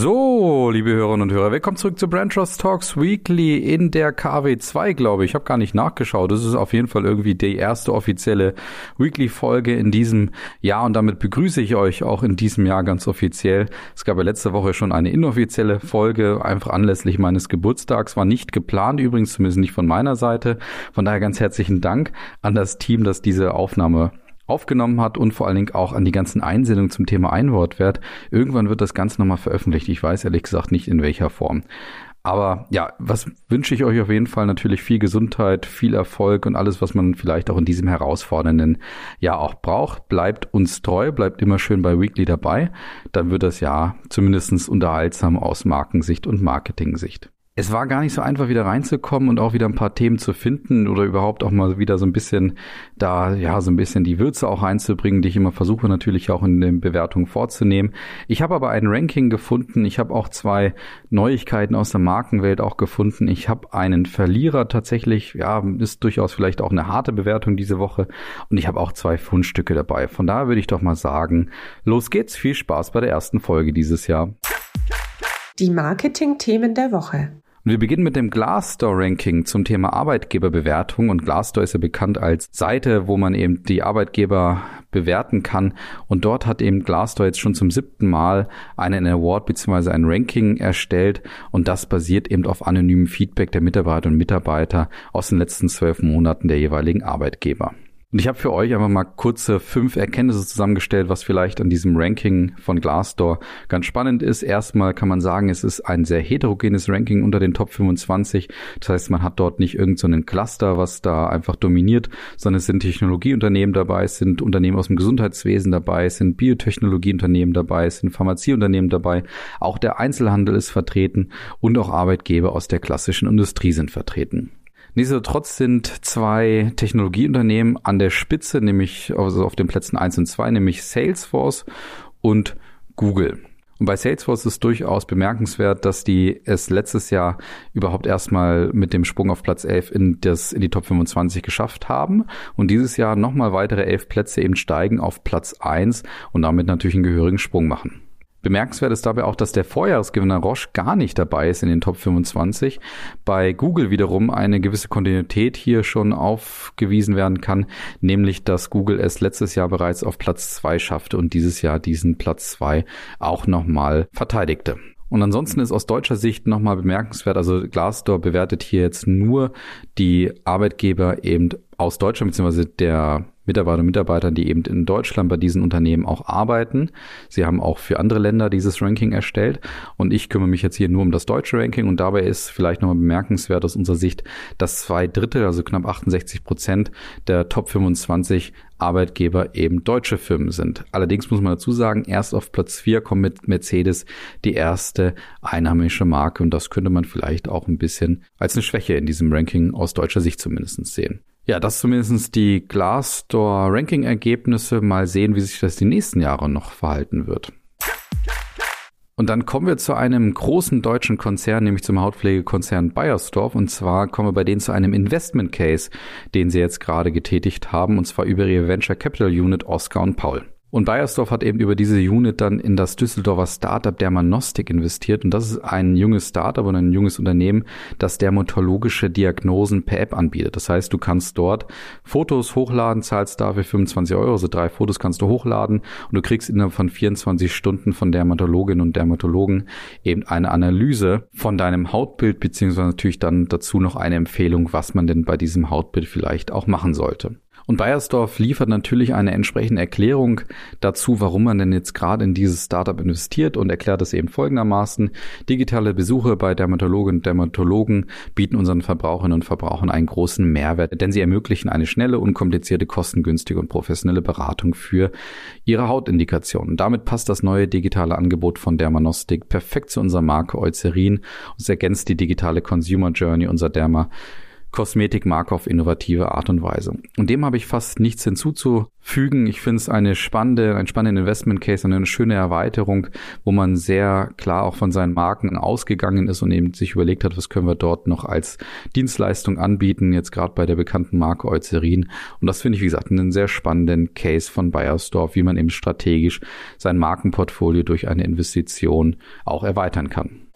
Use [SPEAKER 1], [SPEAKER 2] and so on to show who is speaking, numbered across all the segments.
[SPEAKER 1] So, liebe Hörerinnen und Hörer, willkommen zurück zu Brand Trust Talks Weekly in der KW2, glaube ich. Ich habe gar nicht nachgeschaut. Das ist auf jeden Fall irgendwie die erste offizielle Weekly-Folge in diesem Jahr und damit begrüße ich euch auch in diesem Jahr ganz offiziell. Es gab ja letzte Woche schon eine inoffizielle Folge, einfach anlässlich meines Geburtstags. War nicht geplant, übrigens zumindest nicht von meiner Seite. Von daher ganz herzlichen Dank an das Team, das diese Aufnahme aufgenommen hat und vor allen Dingen auch an die ganzen Einsendungen zum Thema Einwortwert. Irgendwann wird das Ganze nochmal veröffentlicht. Ich weiß ehrlich gesagt nicht in welcher Form. Aber ja, was wünsche ich euch auf jeden Fall natürlich viel Gesundheit, viel Erfolg und alles, was man vielleicht auch in diesem herausfordernden Jahr auch braucht. Bleibt uns treu, bleibt immer schön bei Weekly dabei. Dann wird das Jahr zumindestens unterhaltsam aus Markensicht und Marketing-Sicht es war gar nicht so einfach, wieder reinzukommen und auch wieder ein paar Themen zu finden oder überhaupt auch mal wieder so ein bisschen da, ja, so ein bisschen die Würze auch reinzubringen, die ich immer versuche natürlich auch in den Bewertungen vorzunehmen. Ich habe aber ein Ranking gefunden. Ich habe auch zwei Neuigkeiten aus der Markenwelt auch gefunden. Ich habe einen Verlierer tatsächlich, ja, ist durchaus vielleicht auch eine harte Bewertung diese Woche. Und ich habe auch zwei Fundstücke dabei. Von daher würde ich doch mal sagen, los geht's. Viel Spaß bei der ersten Folge dieses Jahr.
[SPEAKER 2] Die Marketing-Themen der Woche.
[SPEAKER 1] Und wir beginnen mit dem Glassdoor-Ranking zum Thema Arbeitgeberbewertung. Und Glassdoor ist ja bekannt als Seite, wo man eben die Arbeitgeber bewerten kann. Und dort hat eben Glassdoor jetzt schon zum siebten Mal einen Award bzw. ein Ranking erstellt. Und das basiert eben auf anonymem Feedback der Mitarbeiter und Mitarbeiter aus den letzten zwölf Monaten der jeweiligen Arbeitgeber. Und ich habe für euch einfach mal kurze fünf Erkenntnisse zusammengestellt, was vielleicht an diesem Ranking von Glassdoor ganz spannend ist. Erstmal kann man sagen, es ist ein sehr heterogenes Ranking unter den Top 25. Das heißt, man hat dort nicht irgendeinen so Cluster, was da einfach dominiert, sondern es sind Technologieunternehmen dabei, es sind Unternehmen aus dem Gesundheitswesen dabei, es sind Biotechnologieunternehmen dabei, es sind Pharmazieunternehmen dabei. Auch der Einzelhandel ist vertreten und auch Arbeitgeber aus der klassischen Industrie sind vertreten. Nichtsdestotrotz sind zwei Technologieunternehmen an der Spitze, nämlich also auf den Plätzen eins und zwei, nämlich Salesforce und Google. Und bei Salesforce ist durchaus bemerkenswert, dass die es letztes Jahr überhaupt erstmal mit dem Sprung auf Platz 11 in, das, in die Top 25 geschafft haben und dieses Jahr nochmal weitere elf Plätze eben steigen auf Platz 1 und damit natürlich einen gehörigen Sprung machen. Bemerkenswert ist dabei auch, dass der Vorjahresgewinner Roche gar nicht dabei ist in den Top 25. Bei Google wiederum eine gewisse Kontinuität hier schon aufgewiesen werden kann, nämlich dass Google es letztes Jahr bereits auf Platz 2 schaffte und dieses Jahr diesen Platz 2 auch nochmal verteidigte. Und ansonsten ist aus deutscher Sicht nochmal bemerkenswert, also Glassdoor bewertet hier jetzt nur die Arbeitgeber eben aus Deutschland, beziehungsweise der Mitarbeiter und Mitarbeitern, die eben in Deutschland bei diesen Unternehmen auch arbeiten. Sie haben auch für andere Länder dieses Ranking erstellt und ich kümmere mich jetzt hier nur um das deutsche Ranking und dabei ist vielleicht nochmal bemerkenswert aus unserer Sicht, dass zwei Drittel, also knapp 68 Prozent der Top 25 Arbeitgeber eben deutsche Firmen sind. Allerdings muss man dazu sagen, erst auf Platz 4 kommt mit Mercedes die erste einheimische Marke und das könnte man vielleicht auch ein bisschen als eine Schwäche in diesem Ranking aus deutscher Sicht zumindest sehen. Ja, das zumindest die Glassdoor Ranking-Ergebnisse. Mal sehen, wie sich das die nächsten Jahre noch verhalten wird. Und dann kommen wir zu einem großen deutschen Konzern, nämlich zum Hautpflegekonzern Bayersdorf. Und zwar kommen wir bei denen zu einem Investment Case, den sie jetzt gerade getätigt haben, und zwar über ihre Venture Capital Unit Oscar und Paul. Und Bayersdorf hat eben über diese Unit dann in das Düsseldorfer Startup Dermanostik investiert. Und das ist ein junges Startup und ein junges Unternehmen, das dermatologische Diagnosen per App anbietet. Das heißt, du kannst dort Fotos hochladen, zahlst dafür 25 Euro, also drei Fotos kannst du hochladen und du kriegst innerhalb von 24 Stunden von Dermatologinnen und Dermatologen eben eine Analyse von deinem Hautbild, beziehungsweise natürlich dann dazu noch eine Empfehlung, was man denn bei diesem Hautbild vielleicht auch machen sollte. Und Bayersdorf liefert natürlich eine entsprechende Erklärung dazu, warum man denn jetzt gerade in dieses Startup investiert und erklärt es eben folgendermaßen. Digitale Besuche bei Dermatologinnen und Dermatologen bieten unseren Verbraucherinnen und Verbrauchern einen großen Mehrwert, denn sie ermöglichen eine schnelle, unkomplizierte, kostengünstige und professionelle Beratung für ihre Hautindikationen. Damit passt das neue digitale Angebot von Dermanostik perfekt zu unserer Marke Eucerin und ergänzt die digitale Consumer Journey unserer Derma Kosmetikmarke auf innovative Art und Weise. Und dem habe ich fast nichts hinzuzufügen. Ich finde es eine spannende, ein spannender Investment Case, eine schöne Erweiterung, wo man sehr klar auch von seinen Marken ausgegangen ist und eben sich überlegt hat, was können wir dort noch als Dienstleistung anbieten, jetzt gerade bei der bekannten Marke Eucerin. Und das finde ich, wie gesagt, einen sehr spannenden Case von Bayersdorf, wie man eben strategisch sein Markenportfolio durch eine Investition auch erweitern kann.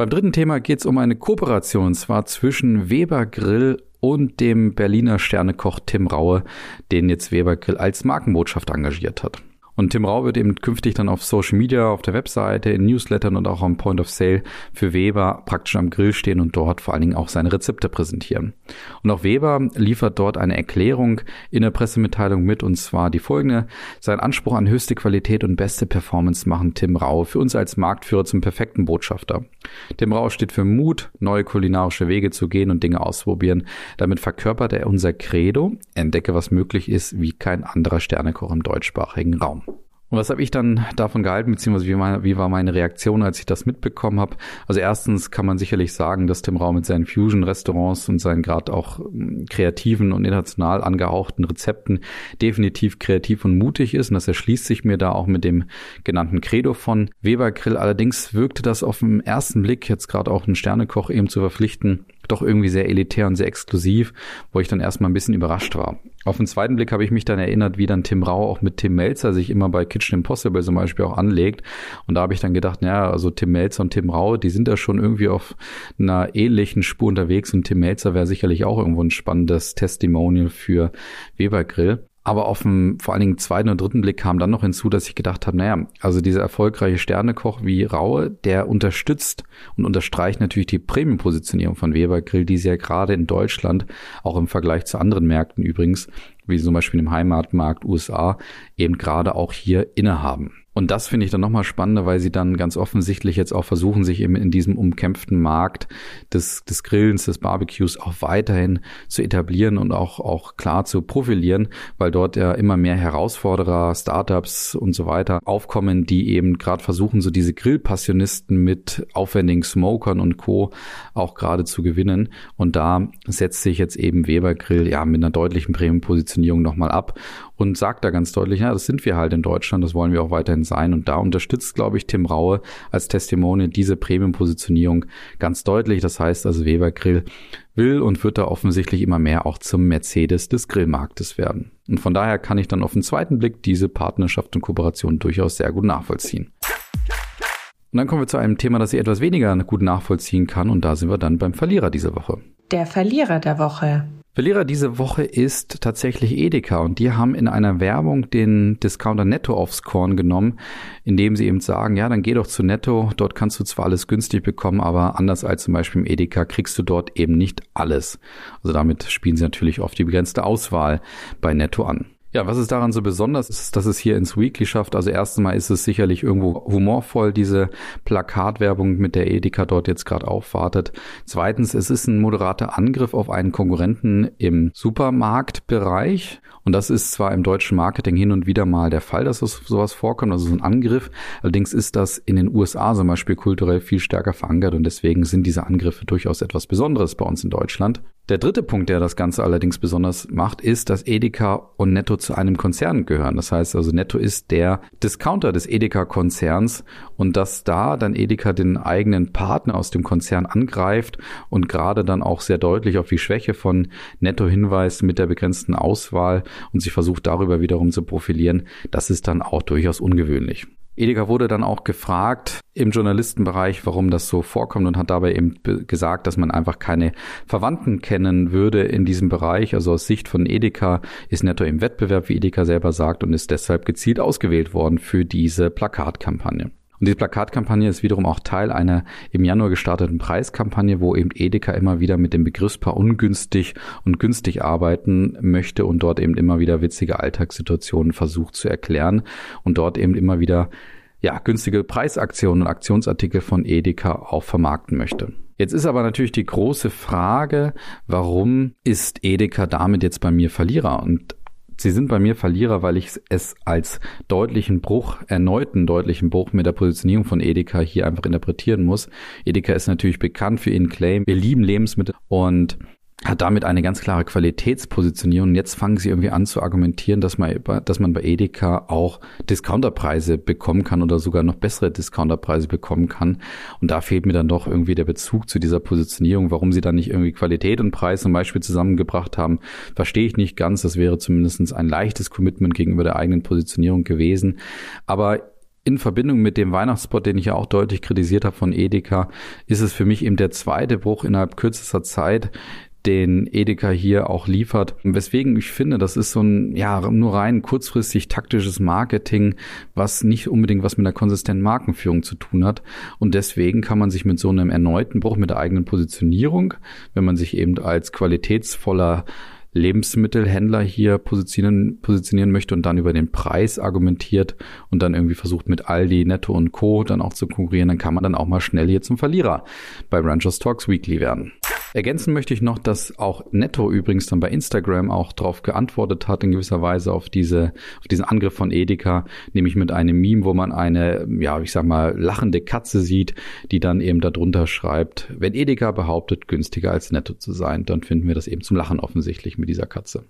[SPEAKER 1] Beim dritten Thema geht es um eine Kooperation, und zwar zwischen Weber Grill und dem Berliner Sternekoch Tim Raue, den jetzt Weber Grill als Markenbotschafter engagiert hat. Und Tim Rau wird eben künftig dann auf Social Media, auf der Webseite, in Newslettern und auch am Point of Sale für Weber praktisch am Grill stehen und dort vor allen Dingen auch seine Rezepte präsentieren. Und auch Weber liefert dort eine Erklärung in der Pressemitteilung mit und zwar die folgende. Sein Anspruch an höchste Qualität und beste Performance machen Tim Rau für uns als Marktführer zum perfekten Botschafter. Tim Rau steht für Mut, neue kulinarische Wege zu gehen und Dinge auszuprobieren. Damit verkörpert er unser Credo, entdecke was möglich ist, wie kein anderer Sternekoch im deutschsprachigen Raum. Und was habe ich dann davon gehalten, beziehungsweise wie, meine, wie war meine Reaktion, als ich das mitbekommen habe? Also erstens kann man sicherlich sagen, dass Tim Raum mit seinen Fusion-Restaurants und seinen gerade auch hm, kreativen und international angehauchten Rezepten definitiv kreativ und mutig ist. Und das erschließt sich mir da auch mit dem genannten Credo von Weber Grill. Allerdings wirkte das auf den ersten Blick, jetzt gerade auch einen Sternekoch eben zu verpflichten, doch irgendwie sehr elitär und sehr exklusiv, wo ich dann erstmal ein bisschen überrascht war. Auf den zweiten Blick habe ich mich dann erinnert, wie dann Tim Rau auch mit Tim Melzer sich immer bei Kitchen Impossible zum Beispiel auch anlegt. Und da habe ich dann gedacht, ja, also Tim Melzer und Tim Rau, die sind da schon irgendwie auf einer ähnlichen Spur unterwegs und Tim Melzer wäre sicherlich auch irgendwo ein spannendes Testimonial für Weber Grill. Aber auf dem vor allen Dingen zweiten und dritten Blick kam dann noch hinzu, dass ich gedacht habe, naja, also dieser erfolgreiche Sternekoch wie Raue, der unterstützt und unterstreicht natürlich die Premium-Positionierung von Weber Grill, die sie ja gerade in Deutschland, auch im Vergleich zu anderen Märkten übrigens, wie zum Beispiel im Heimatmarkt USA, eben gerade auch hier innehaben. Und das finde ich dann nochmal spannender, weil sie dann ganz offensichtlich jetzt auch versuchen, sich eben in diesem umkämpften Markt des, des Grillens, des Barbecues auch weiterhin zu etablieren und auch, auch klar zu profilieren, weil dort ja immer mehr Herausforderer, Startups und so weiter aufkommen, die eben gerade versuchen, so diese Grillpassionisten mit aufwendigen Smokern und Co. auch gerade zu gewinnen. Und da setzt sich jetzt eben Weber Grill ja mit einer deutlichen Premium-Positionierung nochmal ab und sagt da ganz deutlich, ja, das sind wir halt in Deutschland, das wollen wir auch weiterhin sein. Und da unterstützt, glaube ich, Tim Raue als Testimonial diese Premium-Positionierung ganz deutlich. Das heißt also, Weber Grill will und wird da offensichtlich immer mehr auch zum Mercedes des Grillmarktes werden. Und von daher kann ich dann auf den zweiten Blick diese Partnerschaft und Kooperation durchaus sehr gut nachvollziehen. Und dann kommen wir zu einem Thema, das ich etwas weniger gut nachvollziehen kann. Und da sind wir dann beim Verlierer dieser Woche.
[SPEAKER 2] Der Verlierer der Woche.
[SPEAKER 1] Verlierer diese Woche ist tatsächlich Edeka und die haben in einer Werbung den Discounter Netto aufs Korn genommen, indem sie eben sagen, ja, dann geh doch zu Netto, dort kannst du zwar alles günstig bekommen, aber anders als zum Beispiel im Edeka kriegst du dort eben nicht alles. Also damit spielen sie natürlich auf die begrenzte Auswahl bei Netto an. Ja, was ist daran so besonders, ist, dass es hier ins Weekly schafft. Also erstmal ist es sicherlich irgendwo humorvoll, diese Plakatwerbung, mit der Edeka dort jetzt gerade aufwartet. Zweitens, es ist ein moderater Angriff auf einen Konkurrenten im Supermarktbereich. Und das ist zwar im deutschen Marketing hin und wieder mal der Fall, dass es sowas vorkommt, also so ein Angriff. Allerdings ist das in den USA zum Beispiel kulturell viel stärker verankert und deswegen sind diese Angriffe durchaus etwas Besonderes bei uns in Deutschland. Der dritte Punkt, der das Ganze allerdings besonders macht, ist, dass Edeka und Netto zu einem Konzern gehören. Das heißt also, Netto ist der Discounter des Edeka-Konzerns und dass da dann Edeka den eigenen Partner aus dem Konzern angreift und gerade dann auch sehr deutlich auf die Schwäche von Netto hinweist mit der begrenzten Auswahl und sich versucht darüber wiederum zu profilieren, das ist dann auch durchaus ungewöhnlich. Edeka wurde dann auch gefragt im Journalistenbereich, warum das so vorkommt und hat dabei eben gesagt, dass man einfach keine Verwandten kennen würde in diesem Bereich. Also aus Sicht von Edeka ist Netto im Wettbewerb, wie Edeka selber sagt, und ist deshalb gezielt ausgewählt worden für diese Plakatkampagne. Und diese Plakatkampagne ist wiederum auch Teil einer im Januar gestarteten Preiskampagne, wo eben Edeka immer wieder mit dem Begriffspaar ungünstig und günstig arbeiten möchte und dort eben immer wieder witzige Alltagssituationen versucht zu erklären und dort eben immer wieder ja, günstige Preisaktionen und Aktionsartikel von Edeka auch vermarkten möchte. Jetzt ist aber natürlich die große Frage, warum ist Edeka damit jetzt bei mir Verlierer? Und Sie sind bei mir Verlierer, weil ich es als deutlichen Bruch, erneuten deutlichen Bruch mit der Positionierung von Edeka hier einfach interpretieren muss. Edeka ist natürlich bekannt für ihren Claim. Wir lieben Lebensmittel und hat damit eine ganz klare Qualitätspositionierung. Jetzt fangen sie irgendwie an zu argumentieren, dass man, dass man bei Edeka auch Discounterpreise bekommen kann oder sogar noch bessere Discounterpreise bekommen kann. Und da fehlt mir dann doch irgendwie der Bezug zu dieser Positionierung. Warum sie dann nicht irgendwie Qualität und Preis zum Beispiel zusammengebracht haben, verstehe ich nicht ganz. Das wäre zumindest ein leichtes Commitment gegenüber der eigenen Positionierung gewesen. Aber in Verbindung mit dem Weihnachtsspot, den ich ja auch deutlich kritisiert habe von Edeka, ist es für mich eben der zweite Bruch innerhalb kürzester Zeit, den Edeka hier auch liefert. Weswegen ich finde, das ist so ein, ja, nur rein kurzfristig taktisches Marketing, was nicht unbedingt was mit einer konsistenten Markenführung zu tun hat. Und deswegen kann man sich mit so einem erneuten Bruch mit der eigenen Positionierung, wenn man sich eben als qualitätsvoller Lebensmittelhändler hier positionieren, positionieren möchte und dann über den Preis argumentiert und dann irgendwie versucht mit Aldi, Netto und Co. dann auch zu konkurrieren, dann kann man dann auch mal schnell hier zum Verlierer bei Ranchers Talks Weekly werden. Ergänzen möchte ich noch, dass auch Netto übrigens dann bei Instagram auch darauf geantwortet hat, in gewisser Weise auf diese, auf diesen Angriff von Edeka, nämlich mit einem Meme, wo man eine, ja, ich sag mal, lachende Katze sieht, die dann eben darunter schreibt, wenn Edeka behauptet, günstiger als Netto zu sein, dann finden wir das eben zum Lachen offensichtlich mit dieser Katze.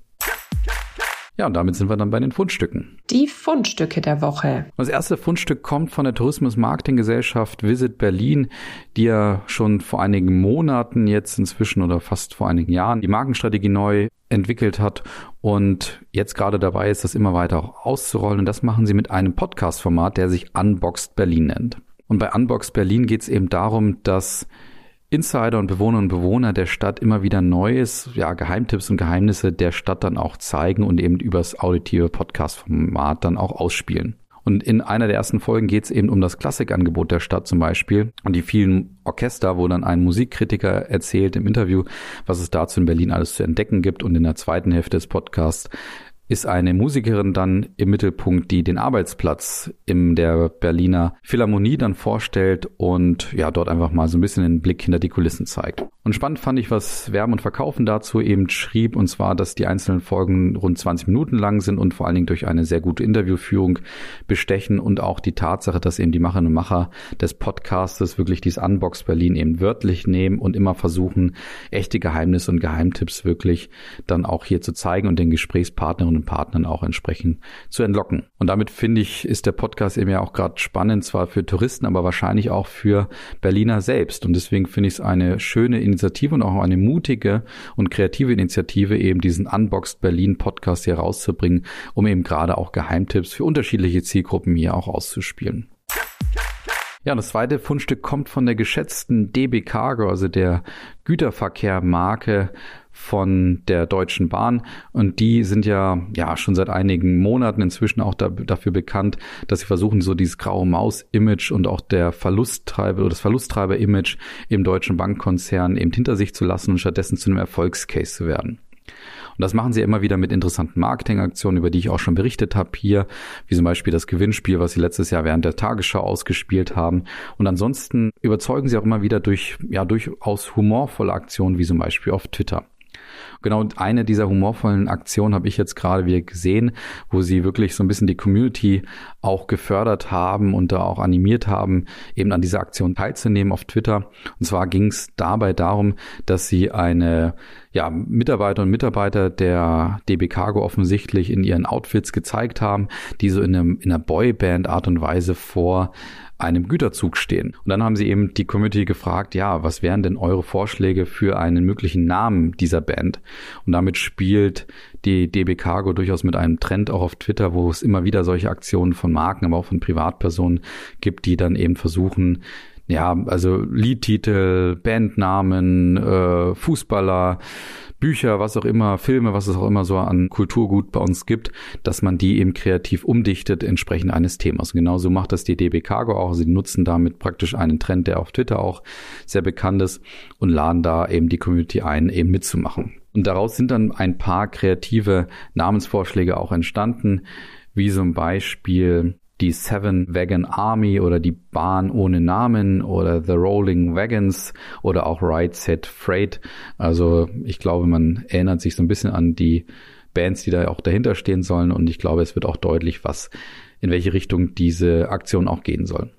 [SPEAKER 1] Ja, und damit sind wir dann bei den Fundstücken.
[SPEAKER 2] Die Fundstücke der Woche.
[SPEAKER 1] Das erste Fundstück kommt von der Tourismus-Marketing-Gesellschaft Visit Berlin, die ja schon vor einigen Monaten jetzt inzwischen oder fast vor einigen Jahren die Markenstrategie neu entwickelt hat und jetzt gerade dabei ist, das immer weiter auch auszurollen. Und das machen sie mit einem Podcast-Format, der sich Unboxed Berlin nennt. Und bei Unboxed Berlin geht es eben darum, dass Insider und Bewohnerinnen und Bewohner der Stadt immer wieder Neues, ja, Geheimtipps und Geheimnisse der Stadt dann auch zeigen und eben übers auditive Podcast-Format dann auch ausspielen. Und in einer der ersten Folgen geht es eben um das Klassikangebot der Stadt zum Beispiel und die vielen Orchester, wo dann ein Musikkritiker erzählt im Interview, was es dazu in Berlin alles zu entdecken gibt. Und in der zweiten Hälfte des Podcasts ist eine Musikerin dann im Mittelpunkt, die den Arbeitsplatz in der Berliner Philharmonie dann vorstellt und ja, dort einfach mal so ein bisschen den Blick hinter die Kulissen zeigt. Und spannend fand ich, was Werben und Verkaufen dazu eben schrieb, und zwar, dass die einzelnen Folgen rund 20 Minuten lang sind und vor allen Dingen durch eine sehr gute Interviewführung bestechen und auch die Tatsache, dass eben die Macherinnen und Macher des Podcastes wirklich dieses Unbox Berlin eben wörtlich nehmen und immer versuchen, echte Geheimnisse und Geheimtipps wirklich dann auch hier zu zeigen und den Gesprächspartnerinnen und Partnern auch entsprechend zu entlocken. Und damit finde ich, ist der Podcast eben ja auch gerade spannend, zwar für Touristen, aber wahrscheinlich auch für Berliner selbst. Und deswegen finde ich es eine schöne Initiative und auch eine mutige und kreative Initiative, eben diesen Unboxed Berlin Podcast hier rauszubringen, um eben gerade auch Geheimtipps für unterschiedliche Zielgruppen hier auch auszuspielen. Ja, das zweite Fundstück kommt von der geschätzten DB Cargo, also der Güterverkehrmarke von der Deutschen Bahn. Und die sind ja, ja, schon seit einigen Monaten inzwischen auch da, dafür bekannt, dass sie versuchen, so dieses graue Maus-Image und auch der Verlusttreiber oder das Verlusttreiber-Image im deutschen Bankkonzern eben hinter sich zu lassen und stattdessen zu einem Erfolgscase zu werden. Und das machen sie immer wieder mit interessanten Marketingaktionen, über die ich auch schon berichtet habe hier, wie zum Beispiel das Gewinnspiel, was sie letztes Jahr während der Tagesschau ausgespielt haben. Und ansonsten überzeugen sie auch immer wieder durch, ja, durchaus humorvolle Aktionen, wie zum Beispiel auf Twitter. Genau, eine dieser humorvollen Aktionen habe ich jetzt gerade wieder gesehen, wo sie wirklich so ein bisschen die Community auch gefördert haben und da auch animiert haben, eben an dieser Aktion teilzunehmen auf Twitter. Und zwar ging es dabei darum, dass sie eine ja, Mitarbeiter und Mitarbeiter der DB Cargo offensichtlich in ihren Outfits gezeigt haben, die so in, einem, in einer Boyband-Art und Weise vor einem Güterzug stehen. Und dann haben sie eben die Community gefragt, ja, was wären denn eure Vorschläge für einen möglichen Namen dieser Band? Und damit spielt die DB Cargo durchaus mit einem Trend auch auf Twitter, wo es immer wieder solche Aktionen von Marken, aber auch von Privatpersonen gibt, die dann eben versuchen, ja, also Liedtitel, Bandnamen, äh, Fußballer, Bücher, was auch immer, Filme, was es auch immer so an Kulturgut bei uns gibt, dass man die eben kreativ umdichtet entsprechend eines Themas. Und genauso macht das die DB Cargo auch. Sie nutzen damit praktisch einen Trend, der auf Twitter auch sehr bekannt ist und laden da eben die Community ein, eben mitzumachen. Und daraus sind dann ein paar kreative Namensvorschläge auch entstanden, wie zum Beispiel die Seven Wagon Army oder die Bahn ohne Namen oder The Rolling Wagons oder auch Right Set Freight. Also ich glaube, man erinnert sich so ein bisschen an die Bands, die da auch dahinter stehen sollen. Und ich glaube, es wird auch deutlich, was, in welche Richtung diese Aktion auch gehen soll.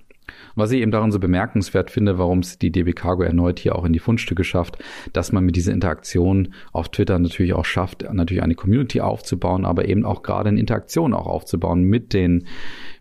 [SPEAKER 1] Was ich eben daran so bemerkenswert finde, warum es die DB Cargo erneut hier auch in die Fundstücke schafft, dass man mit dieser Interaktion auf Twitter natürlich auch schafft, natürlich eine Community aufzubauen, aber eben auch gerade eine Interaktion auch aufzubauen mit den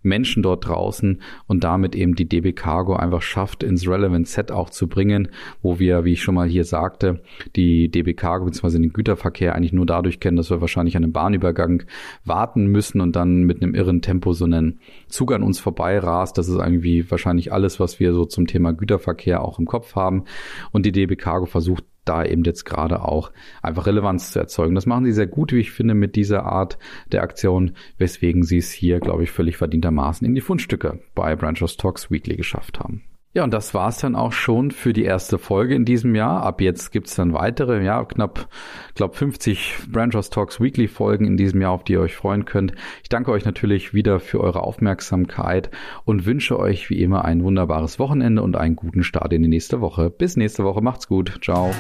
[SPEAKER 1] Menschen dort draußen und damit eben die DB Cargo einfach schafft, ins Relevant Set auch zu bringen, wo wir, wie ich schon mal hier sagte, die DB Cargo bzw. den Güterverkehr eigentlich nur dadurch kennen, dass wir wahrscheinlich an einem Bahnübergang warten müssen und dann mit einem irren Tempo so einen Zug an uns vorbei rast. Das ist irgendwie wahrscheinlich alles, was wir so zum Thema Güterverkehr auch im Kopf haben. Und die DB Cargo versucht da eben jetzt gerade auch einfach Relevanz zu erzeugen. Das machen sie sehr gut, wie ich finde, mit dieser Art der Aktion, weswegen sie es hier, glaube ich, völlig verdientermaßen in die Fundstücke bei Branchos Talks Weekly geschafft haben. Ja, und das war's dann auch schon für die erste Folge in diesem Jahr. Ab jetzt gibt's dann weitere, ja, knapp, glaube 50 Branchos Talks Weekly Folgen in diesem Jahr, auf die ihr euch freuen könnt. Ich danke euch natürlich wieder für eure Aufmerksamkeit und wünsche euch wie immer ein wunderbares Wochenende und einen guten Start in die nächste Woche. Bis nächste Woche, macht's gut. Ciao.